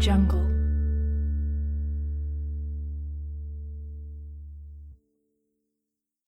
jungle.